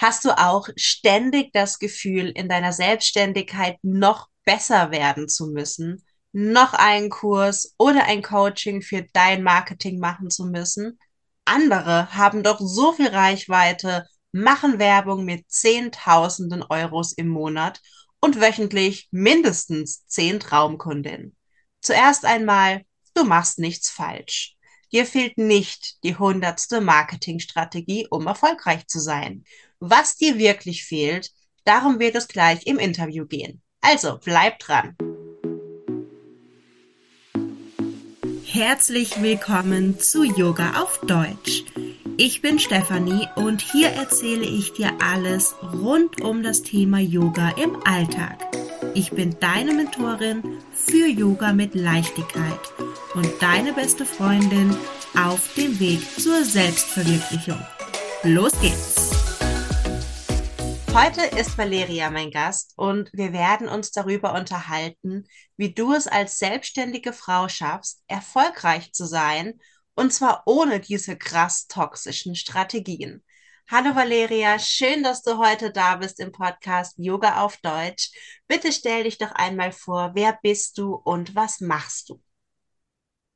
Hast du auch ständig das Gefühl, in deiner Selbstständigkeit noch besser werden zu müssen, noch einen Kurs oder ein Coaching für dein Marketing machen zu müssen? Andere haben doch so viel Reichweite, machen Werbung mit Zehntausenden Euros im Monat und wöchentlich mindestens zehn Traumkundinnen. Zuerst einmal, du machst nichts falsch. Dir fehlt nicht die hundertste Marketingstrategie, um erfolgreich zu sein. Was dir wirklich fehlt, darum wird es gleich im Interview gehen. Also bleib dran. Herzlich willkommen zu Yoga auf Deutsch. Ich bin Stefanie und hier erzähle ich dir alles rund um das Thema Yoga im Alltag. Ich bin deine Mentorin für Yoga mit Leichtigkeit und deine beste Freundin auf dem Weg zur Selbstverwirklichung. Los geht's! Heute ist Valeria mein Gast und wir werden uns darüber unterhalten, wie du es als selbstständige Frau schaffst, erfolgreich zu sein und zwar ohne diese krass toxischen Strategien. Hallo Valeria, schön, dass du heute da bist im Podcast Yoga auf Deutsch. Bitte stell dich doch einmal vor, wer bist du und was machst du?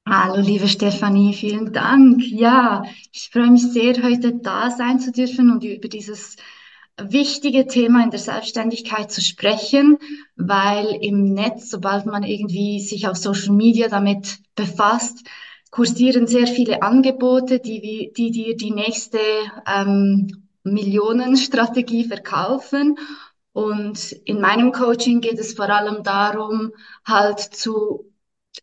Hallo, liebe Stefanie, vielen Dank. Ja, ich freue mich sehr, heute da sein zu dürfen und über dieses wichtige Thema in der Selbstständigkeit zu sprechen, weil im Netz, sobald man irgendwie sich auf Social Media damit befasst, kursieren sehr viele Angebote, die, die dir die nächste ähm, Millionenstrategie verkaufen. Und in meinem Coaching geht es vor allem darum, halt zu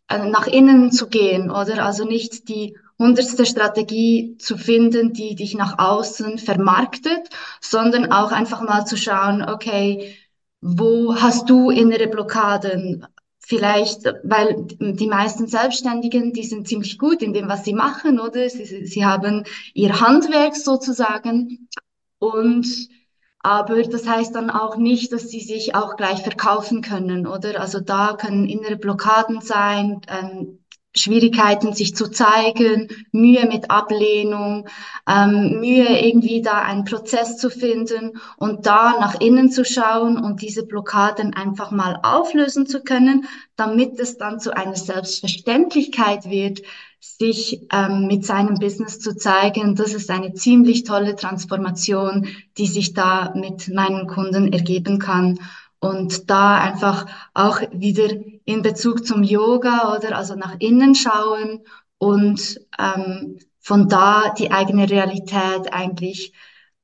äh, nach innen zu gehen, oder? Also nicht die hundertste Strategie zu finden, die dich nach außen vermarktet, sondern auch einfach mal zu schauen, okay, wo hast du innere Blockaden? Vielleicht, weil die meisten Selbstständigen, die sind ziemlich gut in dem, was sie machen, oder? Sie, sie haben ihr Handwerk sozusagen. Und, aber das heißt dann auch nicht, dass sie sich auch gleich verkaufen können, oder? Also da können innere Blockaden sein, ähm, Schwierigkeiten, sich zu zeigen, Mühe mit Ablehnung, ähm, Mühe irgendwie da einen Prozess zu finden und da nach innen zu schauen und diese Blockaden einfach mal auflösen zu können, damit es dann zu einer Selbstverständlichkeit wird, sich ähm, mit seinem Business zu zeigen. Das ist eine ziemlich tolle Transformation, die sich da mit meinen Kunden ergeben kann und da einfach auch wieder in Bezug zum Yoga oder also nach innen schauen und ähm, von da die eigene Realität eigentlich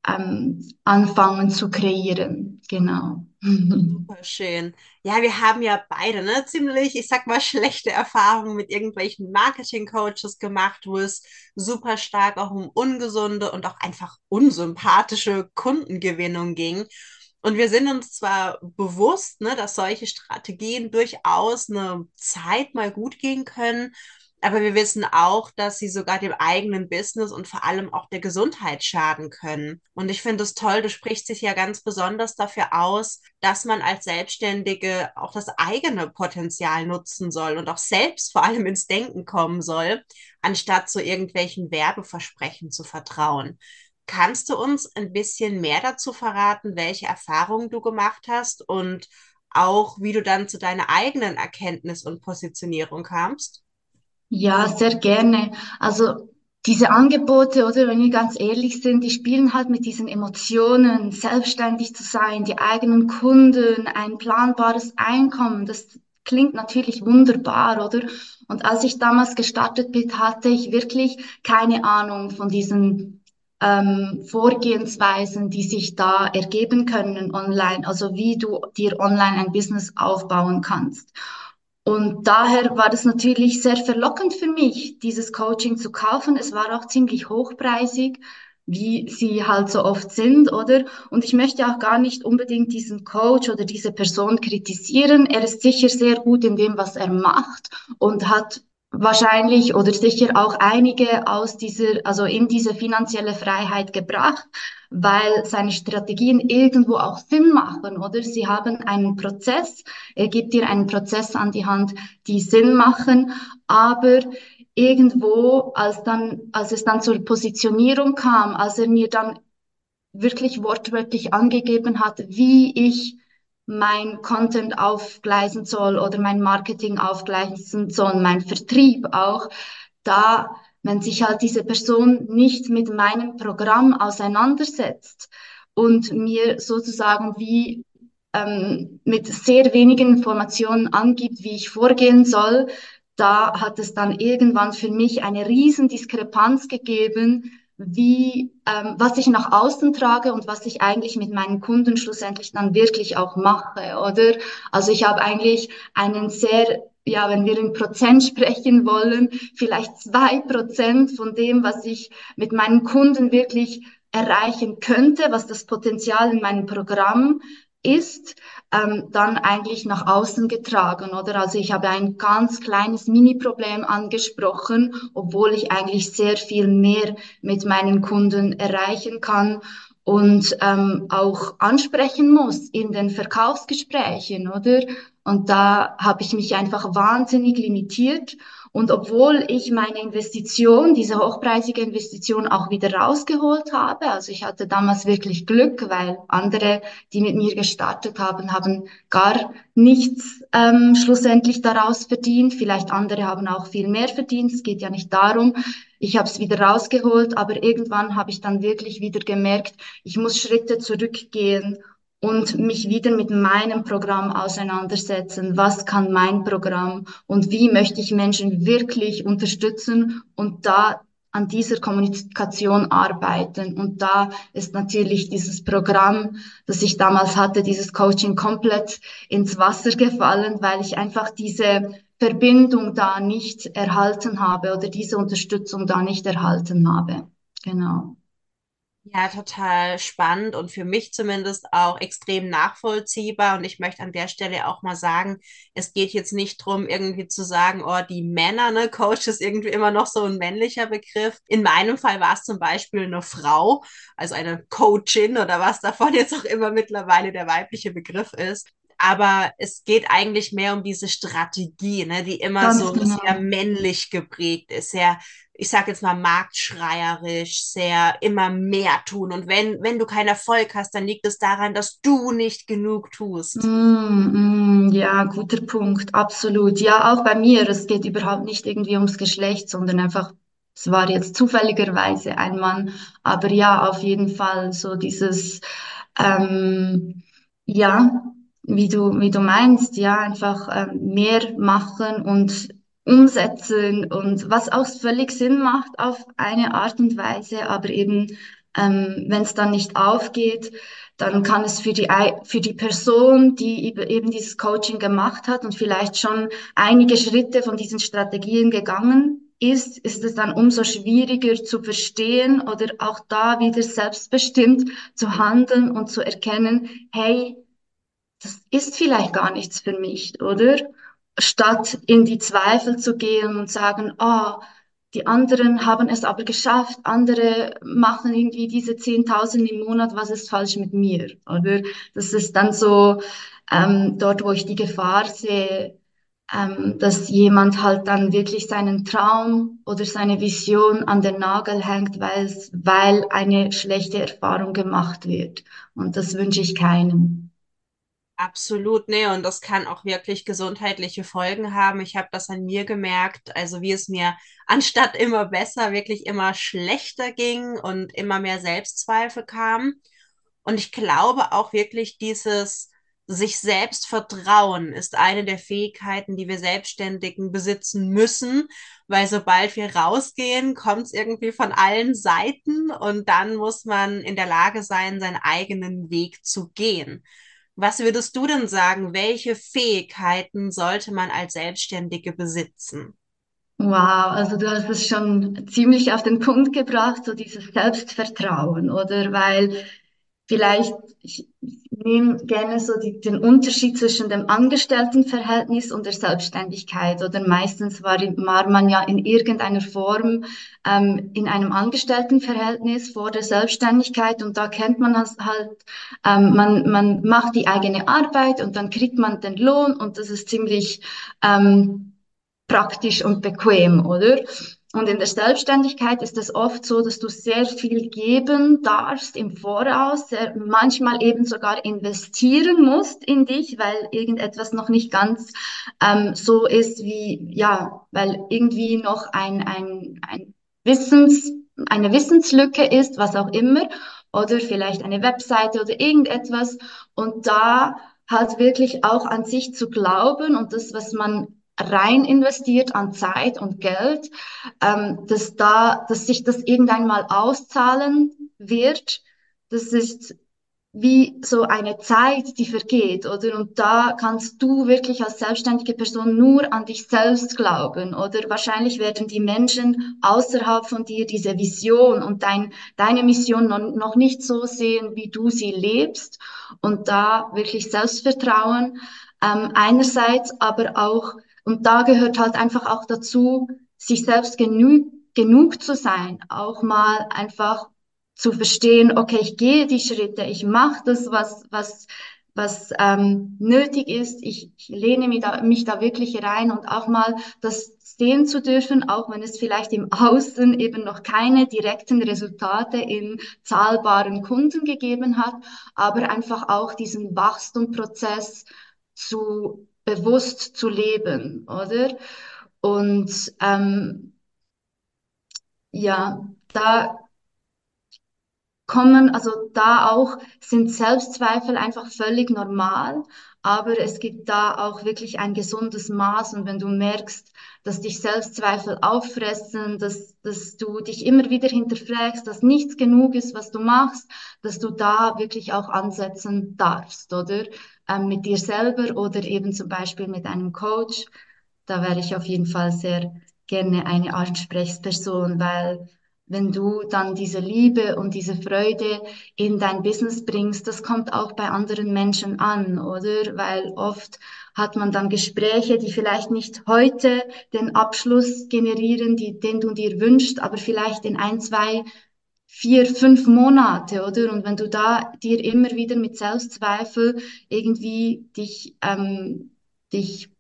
ähm, anfangen zu kreieren. Genau. Super schön. Ja, wir haben ja beide ne, ziemlich, ich sag mal, schlechte Erfahrungen mit irgendwelchen Marketing-Coaches gemacht, wo es super stark auch um ungesunde und auch einfach unsympathische Kundengewinnung ging. Und wir sind uns zwar bewusst, ne, dass solche Strategien durchaus eine Zeit mal gut gehen können, aber wir wissen auch, dass sie sogar dem eigenen Business und vor allem auch der Gesundheit schaden können. Und ich finde es toll, du sprichst dich ja ganz besonders dafür aus, dass man als Selbstständige auch das eigene Potenzial nutzen soll und auch selbst vor allem ins Denken kommen soll, anstatt zu irgendwelchen Werbeversprechen zu vertrauen. Kannst du uns ein bisschen mehr dazu verraten, welche Erfahrungen du gemacht hast und auch wie du dann zu deiner eigenen Erkenntnis und Positionierung kamst? Ja, sehr gerne. Also diese Angebote, oder wenn wir ganz ehrlich sind, die spielen halt mit diesen Emotionen, selbstständig zu sein, die eigenen Kunden, ein planbares Einkommen. Das klingt natürlich wunderbar, oder? Und als ich damals gestartet bin, hatte ich wirklich keine Ahnung von diesen ähm, Vorgehensweisen, die sich da ergeben können online, also wie du dir online ein Business aufbauen kannst. Und daher war das natürlich sehr verlockend für mich, dieses Coaching zu kaufen. Es war auch ziemlich hochpreisig, wie sie halt so oft sind, oder? Und ich möchte auch gar nicht unbedingt diesen Coach oder diese Person kritisieren. Er ist sicher sehr gut in dem, was er macht und hat wahrscheinlich oder sicher auch einige aus dieser, also in diese finanzielle Freiheit gebracht, weil seine Strategien irgendwo auch Sinn machen, oder? Sie haben einen Prozess, er gibt dir einen Prozess an die Hand, die Sinn machen, aber irgendwo, als dann, als es dann zur Positionierung kam, als er mir dann wirklich wortwörtlich angegeben hat, wie ich mein Content aufgleisen soll oder mein Marketing aufgleisen soll, mein Vertrieb auch, da, wenn sich halt diese Person nicht mit meinem Programm auseinandersetzt und mir sozusagen wie ähm, mit sehr wenigen Informationen angibt, wie ich vorgehen soll, da hat es dann irgendwann für mich eine riesen Diskrepanz gegeben, wie, ähm, was ich nach außen trage und was ich eigentlich mit meinen Kunden schlussendlich dann wirklich auch mache, oder? Also ich habe eigentlich einen sehr, ja, wenn wir in Prozent sprechen wollen, vielleicht zwei Prozent von dem, was ich mit meinen Kunden wirklich erreichen könnte, was das Potenzial in meinem Programm ist, ähm, dann eigentlich nach außen getragen, oder? Also ich habe ein ganz kleines Mini-Problem angesprochen, obwohl ich eigentlich sehr viel mehr mit meinen Kunden erreichen kann und ähm, auch ansprechen muss in den Verkaufsgesprächen, oder? Und da habe ich mich einfach wahnsinnig limitiert und obwohl ich meine Investition, diese hochpreisige Investition auch wieder rausgeholt habe, also ich hatte damals wirklich Glück, weil andere, die mit mir gestartet haben, haben gar nichts ähm, schlussendlich daraus verdient. Vielleicht andere haben auch viel mehr verdient. Es geht ja nicht darum. Ich habe es wieder rausgeholt, aber irgendwann habe ich dann wirklich wieder gemerkt, ich muss Schritte zurückgehen und mich wieder mit meinem Programm auseinandersetzen. Was kann mein Programm und wie möchte ich Menschen wirklich unterstützen und da an dieser Kommunikation arbeiten. Und da ist natürlich dieses Programm, das ich damals hatte, dieses Coaching komplett ins Wasser gefallen, weil ich einfach diese Verbindung da nicht erhalten habe oder diese Unterstützung da nicht erhalten habe. Genau. Ja, total spannend und für mich zumindest auch extrem nachvollziehbar. Und ich möchte an der Stelle auch mal sagen, es geht jetzt nicht drum, irgendwie zu sagen, oh, die Männer, ne, Coach ist irgendwie immer noch so ein männlicher Begriff. In meinem Fall war es zum Beispiel eine Frau, also eine Coachin oder was davon jetzt auch immer mittlerweile der weibliche Begriff ist aber es geht eigentlich mehr um diese Strategie, ne, die immer Ganz so genau. sehr männlich geprägt ist, sehr ich sage jetzt mal, marktschreierisch, sehr immer mehr tun. Und wenn, wenn du keinen Erfolg hast, dann liegt es daran, dass du nicht genug tust. Mm, mm, ja, guter Punkt, absolut. Ja, auch bei mir, es geht überhaupt nicht irgendwie ums Geschlecht, sondern einfach, es war jetzt zufälligerweise ein Mann, aber ja, auf jeden Fall so dieses, ähm, ja, wie du, wie du meinst, ja, einfach ähm, mehr machen und umsetzen und was auch völlig Sinn macht auf eine Art und Weise, aber eben, ähm, wenn es dann nicht aufgeht, dann kann es für die, für die Person, die eben dieses Coaching gemacht hat und vielleicht schon einige Schritte von diesen Strategien gegangen ist, ist es dann umso schwieriger zu verstehen oder auch da wieder selbstbestimmt zu handeln und zu erkennen, hey, das ist vielleicht gar nichts für mich, oder? Statt in die Zweifel zu gehen und sagen, ah, oh, die anderen haben es aber geschafft, andere machen irgendwie diese 10.000 im Monat, was ist falsch mit mir, oder? Das ist dann so ähm, dort, wo ich die Gefahr sehe, ähm, dass jemand halt dann wirklich seinen Traum oder seine Vision an den Nagel hängt, weil, weil eine schlechte Erfahrung gemacht wird. Und das wünsche ich keinem. Absolut, nee, und das kann auch wirklich gesundheitliche Folgen haben. Ich habe das an mir gemerkt, also wie es mir anstatt immer besser, wirklich immer schlechter ging und immer mehr Selbstzweifel kam. Und ich glaube auch wirklich dieses sich selbst vertrauen ist eine der Fähigkeiten, die wir Selbstständigen besitzen müssen, weil sobald wir rausgehen, kommt es irgendwie von allen Seiten und dann muss man in der Lage sein, seinen eigenen Weg zu gehen. Was würdest du denn sagen, welche Fähigkeiten sollte man als Selbstständige besitzen? Wow, also du hast es schon ziemlich auf den Punkt gebracht, so dieses Selbstvertrauen, oder? Weil vielleicht, ich nehme gerne so die, den Unterschied zwischen dem Angestelltenverhältnis und der Selbstständigkeit. Oder meistens war, war man ja in irgendeiner Form ähm, in einem Angestelltenverhältnis vor der Selbstständigkeit und da kennt man das halt, ähm, man, man macht die eigene Arbeit und dann kriegt man den Lohn und das ist ziemlich ähm, praktisch und bequem, oder? Und in der Selbstständigkeit ist es oft so, dass du sehr viel geben darfst im Voraus, manchmal eben sogar investieren musst in dich, weil irgendetwas noch nicht ganz ähm, so ist wie, ja, weil irgendwie noch ein, ein, ein Wissens, eine Wissenslücke ist, was auch immer, oder vielleicht eine Webseite oder irgendetwas. Und da halt wirklich auch an sich zu glauben und das, was man rein investiert an Zeit und Geld, ähm, dass da, dass sich das irgendwann mal auszahlen wird. Das ist wie so eine Zeit, die vergeht, oder? Und da kannst du wirklich als selbstständige Person nur an dich selbst glauben, oder? Wahrscheinlich werden die Menschen außerhalb von dir diese Vision und dein, deine Mission noch, nicht so sehen, wie du sie lebst. Und da wirklich Selbstvertrauen ähm, einerseits, aber auch und da gehört halt einfach auch dazu, sich selbst genü genug zu sein, auch mal einfach zu verstehen, okay, ich gehe die Schritte, ich mache das, was, was, was ähm, nötig ist, ich, ich lehne mich da, mich da wirklich rein und auch mal das sehen zu dürfen, auch wenn es vielleicht im Außen eben noch keine direkten Resultate in zahlbaren Kunden gegeben hat, aber einfach auch diesen Wachstumprozess zu bewusst zu leben, oder? Und ähm, ja, da kommen, also da auch sind Selbstzweifel einfach völlig normal, aber es gibt da auch wirklich ein gesundes Maß und wenn du merkst, dass dich Selbstzweifel auffressen, dass, dass du dich immer wieder hinterfragst, dass nichts genug ist, was du machst, dass du da wirklich auch ansetzen darfst, oder? Ähm, mit dir selber oder eben zum Beispiel mit einem Coach. Da wäre ich auf jeden Fall sehr gerne eine Ansprechperson, weil wenn du dann diese Liebe und diese Freude in dein Business bringst, das kommt auch bei anderen Menschen an, oder? Weil oft hat man dann Gespräche, die vielleicht nicht heute den Abschluss generieren, die, den du dir wünschst, aber vielleicht in ein, zwei, vier, fünf Monate, oder? Und wenn du da dir immer wieder mit Selbstzweifel irgendwie dich, ähm, dich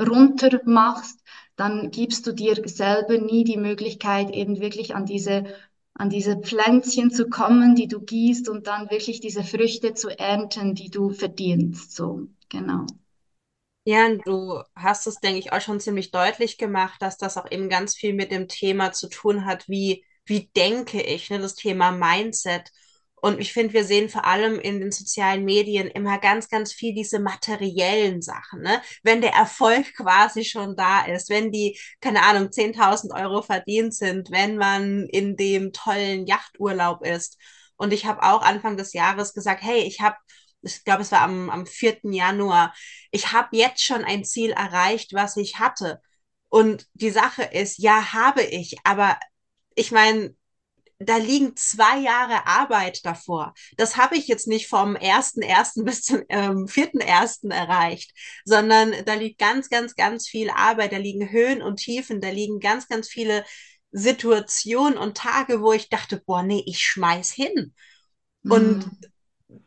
runter machst, dann gibst du dir selber nie die Möglichkeit, eben wirklich an diese, an diese Pflänzchen zu kommen, die du gießt und dann wirklich diese Früchte zu ernten, die du verdienst. So, genau. Ja, du hast es, denke ich, auch schon ziemlich deutlich gemacht, dass das auch eben ganz viel mit dem Thema zu tun hat, wie, wie denke ich, ne, das Thema Mindset. Und ich finde, wir sehen vor allem in den sozialen Medien immer ganz, ganz viel diese materiellen Sachen. Ne? Wenn der Erfolg quasi schon da ist, wenn die, keine Ahnung, 10.000 Euro verdient sind, wenn man in dem tollen Yachturlaub ist. Und ich habe auch Anfang des Jahres gesagt, hey, ich habe, ich glaube, es war am, am 4. Januar, ich habe jetzt schon ein Ziel erreicht, was ich hatte. Und die Sache ist, ja, habe ich, aber ich meine, da liegen zwei Jahre Arbeit davor. Das habe ich jetzt nicht vom ersten ersten bis zum ähm, vierten ersten erreicht, sondern da liegt ganz, ganz, ganz viel Arbeit. Da liegen Höhen und Tiefen. Da liegen ganz, ganz viele Situationen und Tage, wo ich dachte, boah, nee, ich schmeiß hin. Mhm. Und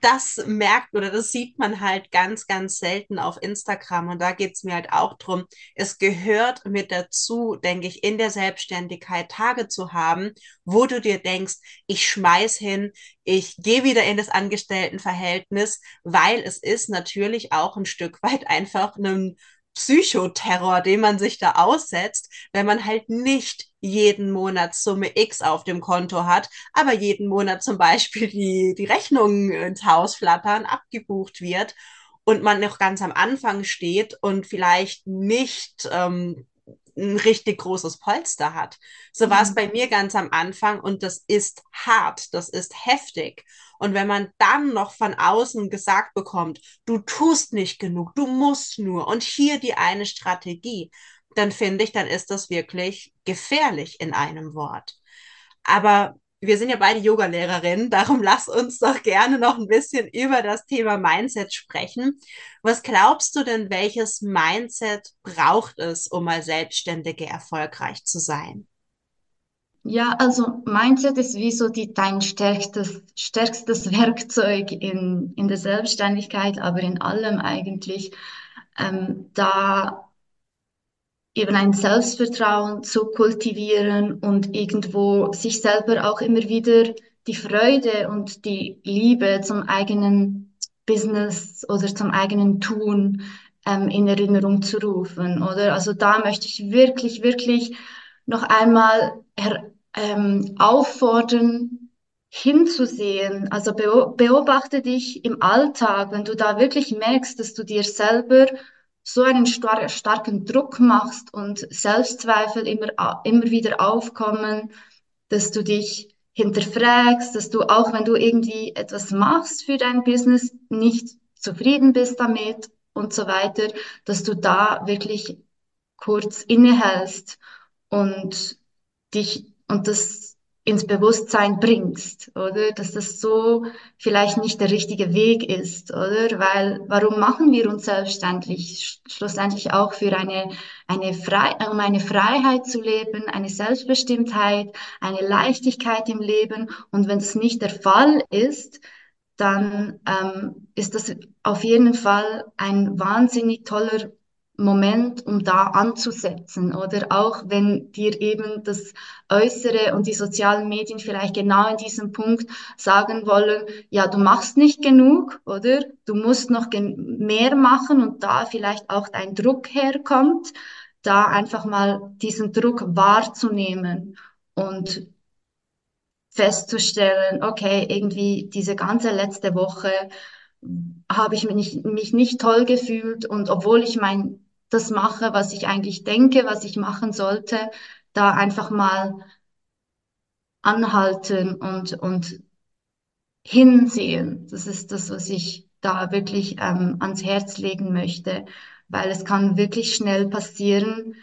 das merkt oder das sieht man halt ganz, ganz selten auf Instagram. Und da geht es mir halt auch drum. Es gehört mit dazu, denke ich, in der Selbstständigkeit Tage zu haben, wo du dir denkst, ich schmeiß hin, ich gehe wieder in das Angestelltenverhältnis, weil es ist natürlich auch ein Stück weit einfach ein Psychoterror, den man sich da aussetzt, wenn man halt nicht jeden Monat Summe X auf dem Konto hat, aber jeden Monat zum Beispiel die, die Rechnungen ins Haus flattern, abgebucht wird und man noch ganz am Anfang steht und vielleicht nicht ähm, ein richtig großes Polster hat. So war es mhm. bei mir ganz am Anfang und das ist hart, das ist heftig. Und wenn man dann noch von außen gesagt bekommt, du tust nicht genug, du musst nur und hier die eine Strategie, dann finde ich, dann ist das wirklich gefährlich in einem Wort. Aber wir sind ja beide Yoga-Lehrerinnen, darum lass uns doch gerne noch ein bisschen über das Thema Mindset sprechen. Was glaubst du denn, welches Mindset braucht es, um mal Selbstständige erfolgreich zu sein? Ja, also Mindset ist wie so die, dein stärkstes, stärkstes Werkzeug in, in der Selbstständigkeit, aber in allem eigentlich. Ähm, da eben ein Selbstvertrauen zu kultivieren und irgendwo sich selber auch immer wieder die Freude und die Liebe zum eigenen Business oder zum eigenen Tun ähm, in Erinnerung zu rufen, oder? Also da möchte ich wirklich, wirklich noch einmal ähm, auffordern, hinzusehen. Also beobachte dich im Alltag, wenn du da wirklich merkst, dass du dir selber so einen star starken Druck machst und Selbstzweifel immer, immer wieder aufkommen, dass du dich hinterfragst, dass du auch wenn du irgendwie etwas machst für dein Business, nicht zufrieden bist damit und so weiter, dass du da wirklich kurz innehältst und dich und das ins Bewusstsein bringst, oder? Dass das so vielleicht nicht der richtige Weg ist, oder? Weil, warum machen wir uns selbstständig? Schlussendlich auch für eine, eine Frei, um eine Freiheit zu leben, eine Selbstbestimmtheit, eine Leichtigkeit im Leben. Und wenn das nicht der Fall ist, dann ähm, ist das auf jeden Fall ein wahnsinnig toller Moment, um da anzusetzen. Oder auch wenn dir eben das Äußere und die sozialen Medien vielleicht genau in diesem Punkt sagen wollen, ja, du machst nicht genug, oder? Du musst noch mehr machen und da vielleicht auch dein Druck herkommt, da einfach mal diesen Druck wahrzunehmen und festzustellen, okay, irgendwie diese ganze letzte Woche habe ich mich, mich nicht toll gefühlt und obwohl ich mein das mache, was ich eigentlich denke, was ich machen sollte, da einfach mal anhalten und, und hinsehen. Das ist das, was ich da wirklich ähm, ans Herz legen möchte, weil es kann wirklich schnell passieren,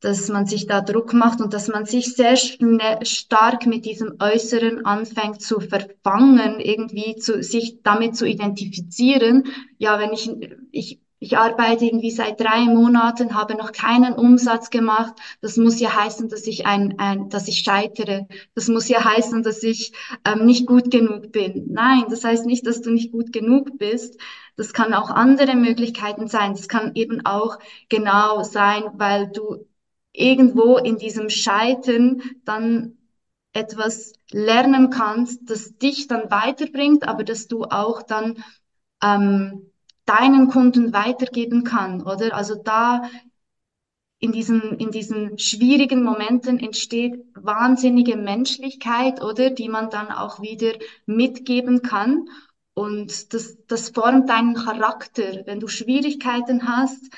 dass man sich da Druck macht und dass man sich sehr stark mit diesem Äußeren anfängt zu verfangen, irgendwie zu, sich damit zu identifizieren. Ja, wenn ich, ich ich arbeite irgendwie seit drei Monaten, habe noch keinen Umsatz gemacht. Das muss ja heißen, dass ich ein, ein dass ich scheitere. Das muss ja heißen, dass ich ähm, nicht gut genug bin. Nein, das heißt nicht, dass du nicht gut genug bist. Das kann auch andere Möglichkeiten sein. Das kann eben auch genau sein, weil du irgendwo in diesem Scheitern dann etwas lernen kannst, das dich dann weiterbringt, aber dass du auch dann ähm, deinen Kunden weitergeben kann, oder? Also da in diesen, in diesen schwierigen Momenten entsteht wahnsinnige Menschlichkeit, oder? Die man dann auch wieder mitgeben kann. Und das, das formt deinen Charakter. Wenn du Schwierigkeiten hast,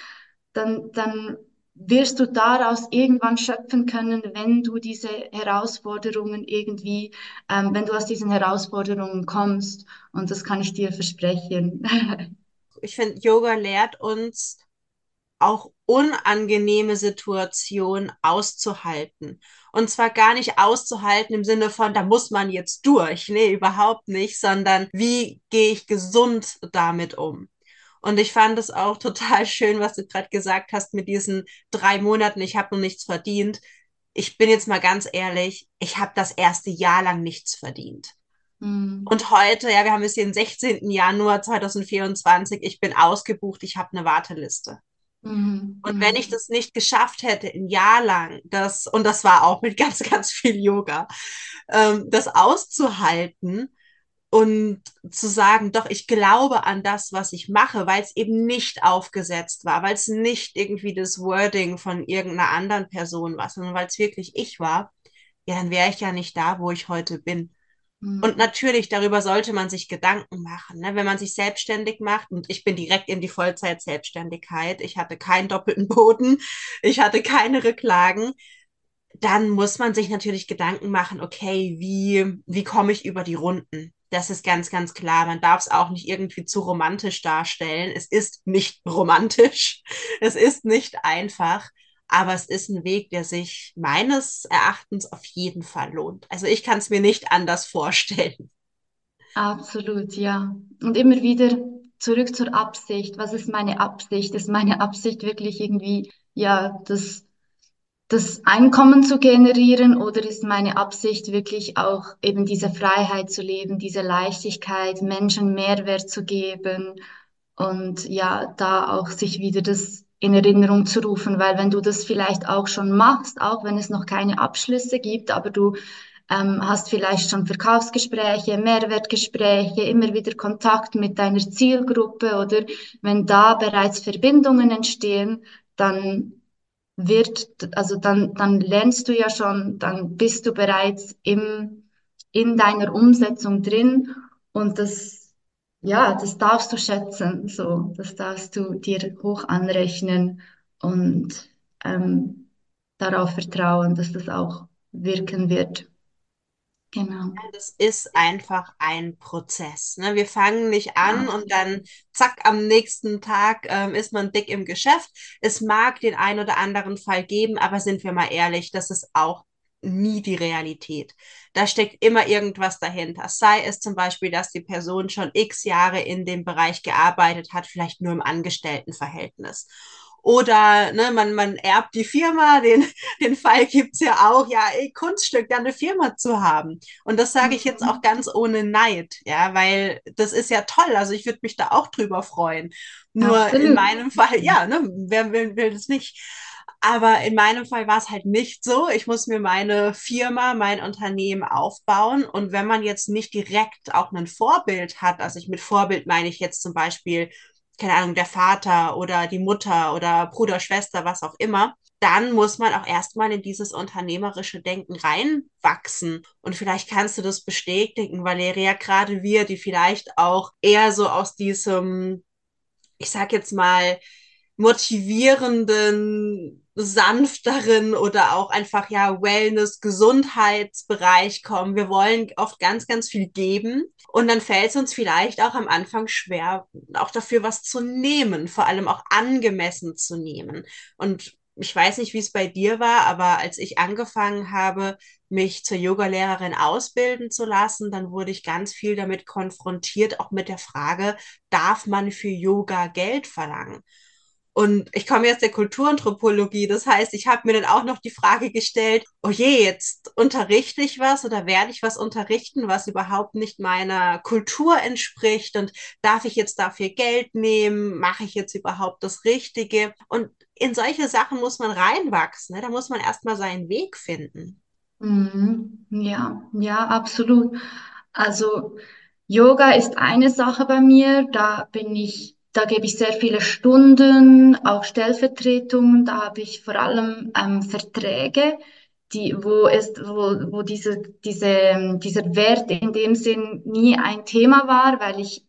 dann, dann wirst du daraus irgendwann schöpfen können, wenn du diese Herausforderungen irgendwie, ähm, wenn du aus diesen Herausforderungen kommst. Und das kann ich dir versprechen. ich finde, Yoga lehrt uns auch unangenehme Situationen auszuhalten. Und zwar gar nicht auszuhalten im Sinne von, da muss man jetzt durch. Nee, überhaupt nicht, sondern wie gehe ich gesund damit um? Und ich fand es auch total schön, was du gerade gesagt hast mit diesen drei Monaten, ich habe noch nichts verdient. Ich bin jetzt mal ganz ehrlich, ich habe das erste Jahr lang nichts verdient. Mhm. Und heute, ja, wir haben jetzt den 16. Januar 2024, ich bin ausgebucht, ich habe eine Warteliste. Mhm. Und wenn ich das nicht geschafft hätte, ein Jahr lang, das, und das war auch mit ganz, ganz viel Yoga, ähm, das auszuhalten und zu sagen, doch, ich glaube an das, was ich mache, weil es eben nicht aufgesetzt war, weil es nicht irgendwie das Wording von irgendeiner anderen Person war, sondern weil es wirklich ich war, ja, dann wäre ich ja nicht da, wo ich heute bin. Mhm. Und natürlich, darüber sollte man sich Gedanken machen. Ne? Wenn man sich selbstständig macht, und ich bin direkt in die Vollzeit-Selbstständigkeit, ich hatte keinen doppelten Boden, ich hatte keine Rücklagen, dann muss man sich natürlich Gedanken machen, okay, wie, wie komme ich über die Runden? Das ist ganz, ganz klar. Man darf es auch nicht irgendwie zu romantisch darstellen. Es ist nicht romantisch. Es ist nicht einfach. Aber es ist ein Weg, der sich meines Erachtens auf jeden Fall lohnt. Also ich kann es mir nicht anders vorstellen. Absolut, ja. Und immer wieder zurück zur Absicht. Was ist meine Absicht? Ist meine Absicht wirklich irgendwie, ja, das, das Einkommen zu generieren oder ist meine Absicht wirklich auch eben diese Freiheit zu leben, diese Leichtigkeit, Menschen Mehrwert zu geben und ja, da auch sich wieder das in Erinnerung zu rufen, weil wenn du das vielleicht auch schon machst, auch wenn es noch keine Abschlüsse gibt, aber du ähm, hast vielleicht schon Verkaufsgespräche, Mehrwertgespräche, immer wieder Kontakt mit deiner Zielgruppe oder wenn da bereits Verbindungen entstehen, dann wird, also dann, dann lernst du ja schon, dann bist du bereits im, in deiner Umsetzung drin und das, ja, das darfst du schätzen, so, das darfst du dir hoch anrechnen und ähm, darauf vertrauen, dass das auch wirken wird. Genau. Das ist einfach ein Prozess. Ne? Wir fangen nicht an und dann zack, am nächsten Tag ähm, ist man dick im Geschäft. Es mag den einen oder anderen Fall geben, aber sind wir mal ehrlich, das ist auch nie die Realität. Da steckt immer irgendwas dahinter. Sei es zum Beispiel, dass die Person schon x Jahre in dem Bereich gearbeitet hat, vielleicht nur im Angestelltenverhältnis. Oder ne, man, man erbt die Firma, den, den Fall gibt's ja auch, ja, ey, Kunststück, da eine Firma zu haben. Und das sage ich jetzt auch ganz ohne Neid, ja, weil das ist ja toll. Also ich würde mich da auch drüber freuen. Nur Absolut. in meinem Fall, ja, ne, wer will, will das nicht? Aber in meinem Fall war es halt nicht so. Ich muss mir meine Firma, mein Unternehmen aufbauen. Und wenn man jetzt nicht direkt auch ein Vorbild hat, also ich mit Vorbild meine ich jetzt zum Beispiel keine Ahnung, der Vater oder die Mutter oder Bruder, Schwester, was auch immer, dann muss man auch erstmal in dieses unternehmerische Denken reinwachsen. Und vielleicht kannst du das bestätigen, Valeria, gerade wir, die vielleicht auch eher so aus diesem, ich sag jetzt mal, motivierenden, sanfteren oder auch einfach ja Wellness, Gesundheitsbereich kommen. Wir wollen oft ganz, ganz viel geben und dann fällt es uns vielleicht auch am Anfang schwer, auch dafür was zu nehmen, vor allem auch angemessen zu nehmen. Und ich weiß nicht, wie es bei dir war, aber als ich angefangen habe, mich zur Yogalehrerin ausbilden zu lassen, dann wurde ich ganz viel damit konfrontiert, auch mit der Frage, darf man für Yoga Geld verlangen? Und ich komme jetzt der Kulturanthropologie. Das heißt, ich habe mir dann auch noch die Frage gestellt, oh je, jetzt unterrichte ich was oder werde ich was unterrichten, was überhaupt nicht meiner Kultur entspricht? Und darf ich jetzt dafür Geld nehmen? Mache ich jetzt überhaupt das Richtige? Und in solche Sachen muss man reinwachsen. Ne? Da muss man erstmal seinen Weg finden. Mhm. Ja, ja, absolut. Also Yoga ist eine Sache bei mir. Da bin ich da gebe ich sehr viele Stunden, auch Stellvertretungen. Da habe ich vor allem ähm, Verträge, die, wo, es, wo, wo diese, diese, dieser Wert in dem Sinn nie ein Thema war, weil ich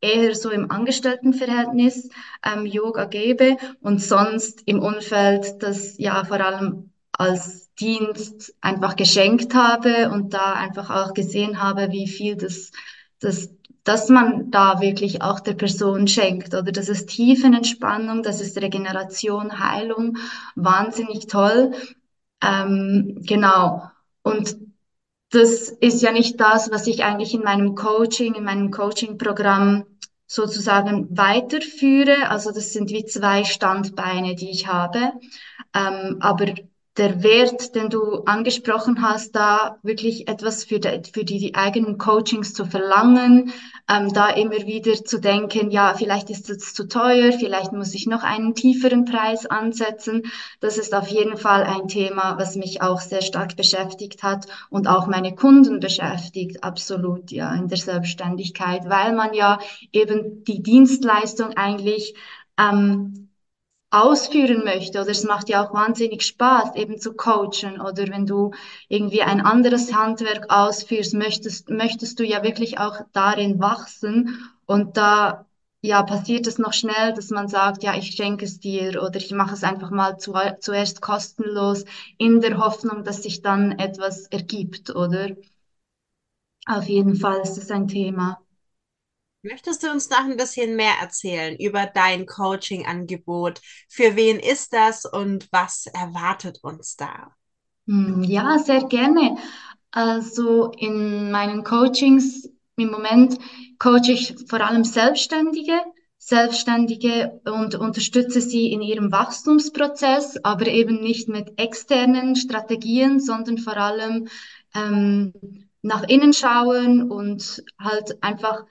eher so im Angestelltenverhältnis ähm, Yoga gebe und sonst im Umfeld das ja vor allem als Dienst einfach geschenkt habe und da einfach auch gesehen habe, wie viel das, das dass man da wirklich auch der Person schenkt oder das ist Tiefenentspannung, das ist Regeneration, Heilung, wahnsinnig toll. Ähm, genau. Und das ist ja nicht das, was ich eigentlich in meinem Coaching, in meinem Coaching-Programm sozusagen weiterführe. Also das sind wie zwei Standbeine, die ich habe. Ähm, aber der Wert, den du angesprochen hast, da wirklich etwas für die, für die, die eigenen Coachings zu verlangen, ähm, da immer wieder zu denken, ja, vielleicht ist es zu teuer, vielleicht muss ich noch einen tieferen Preis ansetzen. Das ist auf jeden Fall ein Thema, was mich auch sehr stark beschäftigt hat und auch meine Kunden beschäftigt, absolut, ja, in der Selbstständigkeit, weil man ja eben die Dienstleistung eigentlich ähm, ausführen möchte oder es macht ja auch wahnsinnig Spaß, eben zu coachen oder wenn du irgendwie ein anderes Handwerk ausführst, möchtest, möchtest du ja wirklich auch darin wachsen und da ja, passiert es noch schnell, dass man sagt, ja, ich schenke es dir oder ich mache es einfach mal zu, zuerst kostenlos in der Hoffnung, dass sich dann etwas ergibt, oder? Auf jeden Fall ist es ein Thema. Möchtest du uns noch ein bisschen mehr erzählen über dein Coaching-Angebot? Für wen ist das und was erwartet uns da? Hm, ja, sehr gerne. Also in meinen Coachings im Moment coache ich vor allem Selbstständige, Selbstständige und unterstütze sie in ihrem Wachstumsprozess, aber eben nicht mit externen Strategien, sondern vor allem ähm, nach innen schauen und halt einfach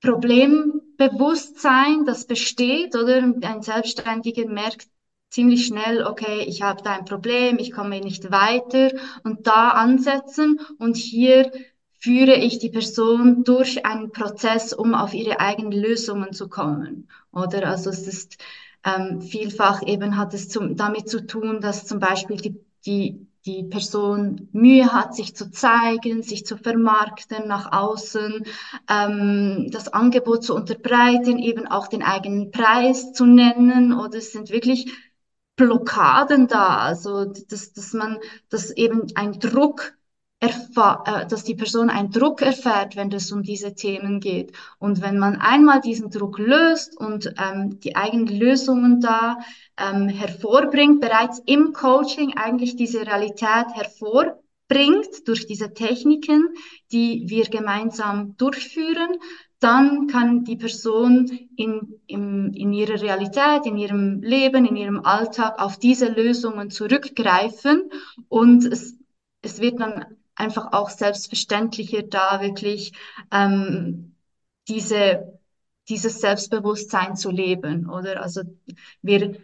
Problem Selbstbewusstsein, das besteht, oder? Ein Selbstständiger merkt ziemlich schnell, okay, ich habe da ein Problem, ich komme nicht weiter und da ansetzen und hier führe ich die Person durch einen Prozess, um auf ihre eigenen Lösungen zu kommen. Oder also es ist ähm, vielfach eben hat es zum, damit zu tun, dass zum Beispiel die, die, die Person Mühe hat, sich zu zeigen, sich zu vermarkten nach außen, ähm, das Angebot zu unterbreiten, eben auch den eigenen Preis zu nennen. Oder es sind wirklich Blockaden da, also dass, dass man, dass eben ein Druck dass die Person einen Druck erfährt, wenn es um diese Themen geht. Und wenn man einmal diesen Druck löst und ähm, die eigenen Lösungen da ähm, hervorbringt, bereits im Coaching eigentlich diese Realität hervorbringt durch diese Techniken, die wir gemeinsam durchführen, dann kann die Person in, in, in ihrer Realität, in ihrem Leben, in ihrem Alltag auf diese Lösungen zurückgreifen und es, es wird dann einfach auch selbstverständlicher da wirklich ähm, diese, dieses Selbstbewusstsein zu leben, oder? Also wir,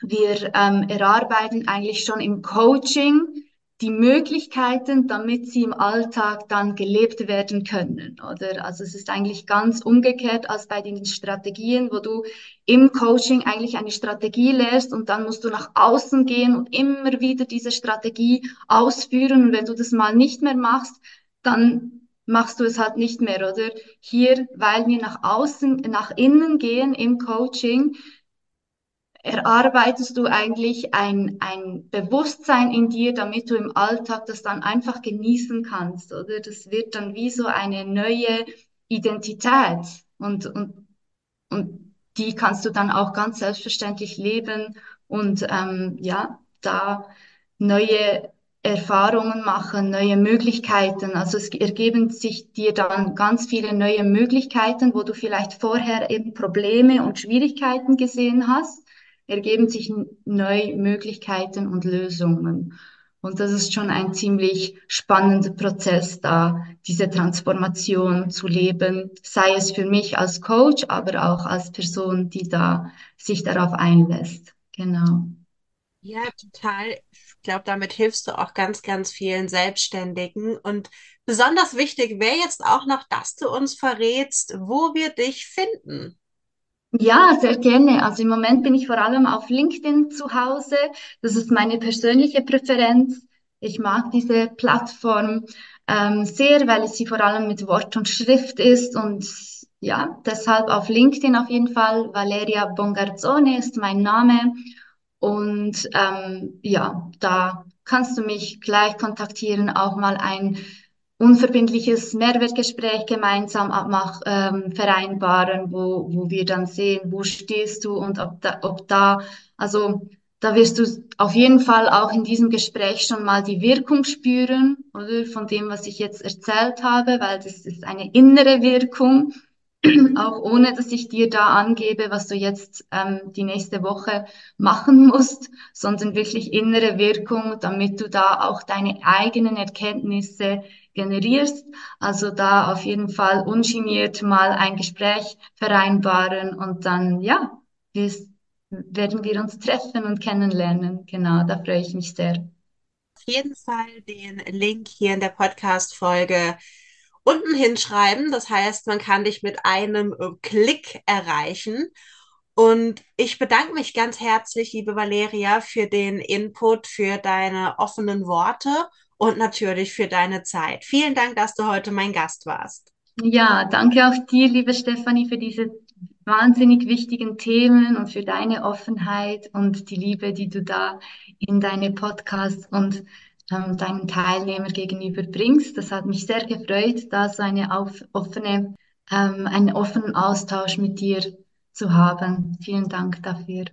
wir ähm, erarbeiten eigentlich schon im Coaching die Möglichkeiten, damit sie im Alltag dann gelebt werden können, oder? Also es ist eigentlich ganz umgekehrt als bei den Strategien, wo du im Coaching eigentlich eine Strategie lernst und dann musst du nach außen gehen und immer wieder diese Strategie ausführen und wenn du das mal nicht mehr machst, dann machst du es halt nicht mehr, oder? Hier, weil wir nach außen, nach innen gehen im Coaching, erarbeitest du eigentlich ein, ein Bewusstsein in dir, damit du im Alltag das dann einfach genießen kannst, oder? Das wird dann wie so eine neue Identität und, und, und die kannst du dann auch ganz selbstverständlich leben und ähm, ja, da neue Erfahrungen machen, neue Möglichkeiten. Also es ergeben sich dir dann ganz viele neue Möglichkeiten, wo du vielleicht vorher eben Probleme und Schwierigkeiten gesehen hast ergeben sich neue Möglichkeiten und Lösungen. Und das ist schon ein ziemlich spannender Prozess da, diese Transformation zu leben, sei es für mich als Coach, aber auch als Person, die da sich darauf einlässt. Genau. Ja, total. Ich glaube, damit hilfst du auch ganz, ganz vielen Selbstständigen. Und besonders wichtig wäre jetzt auch noch, dass du uns verrätst, wo wir dich finden. Ja, sehr gerne. Also im Moment bin ich vor allem auf LinkedIn zu Hause. Das ist meine persönliche Präferenz. Ich mag diese Plattform ähm, sehr, weil sie vor allem mit Wort und Schrift ist und ja, deshalb auf LinkedIn auf jeden Fall. Valeria Bongarzone ist mein Name und ähm, ja, da kannst du mich gleich kontaktieren, auch mal ein unverbindliches Mehrwertgespräch gemeinsam mach, ähm, vereinbaren, wo, wo wir dann sehen, wo stehst du und ob da, ob da, also da wirst du auf jeden Fall auch in diesem Gespräch schon mal die Wirkung spüren, oder von dem, was ich jetzt erzählt habe, weil das ist eine innere Wirkung, auch ohne dass ich dir da angebe, was du jetzt ähm, die nächste Woche machen musst, sondern wirklich innere Wirkung, damit du da auch deine eigenen Erkenntnisse generierst. Also da auf jeden Fall ungeniert mal ein Gespräch vereinbaren und dann, ja, werden wir uns treffen und kennenlernen. Genau, da freue ich mich sehr. Auf jeden Fall den Link hier in der Podcast-Folge unten hinschreiben. Das heißt, man kann dich mit einem Klick erreichen. Und ich bedanke mich ganz herzlich, liebe Valeria, für den Input, für deine offenen Worte und natürlich für deine Zeit. Vielen Dank, dass du heute mein Gast warst. Ja, danke auch dir, liebe Stefanie, für diese wahnsinnig wichtigen Themen und für deine Offenheit und die Liebe, die du da in deine Podcasts und deinen Teilnehmer gegenüber bringst. Das hat mich sehr gefreut, da so eine auf, offene, ähm, einen offenen Austausch mit dir zu haben. Vielen Dank dafür.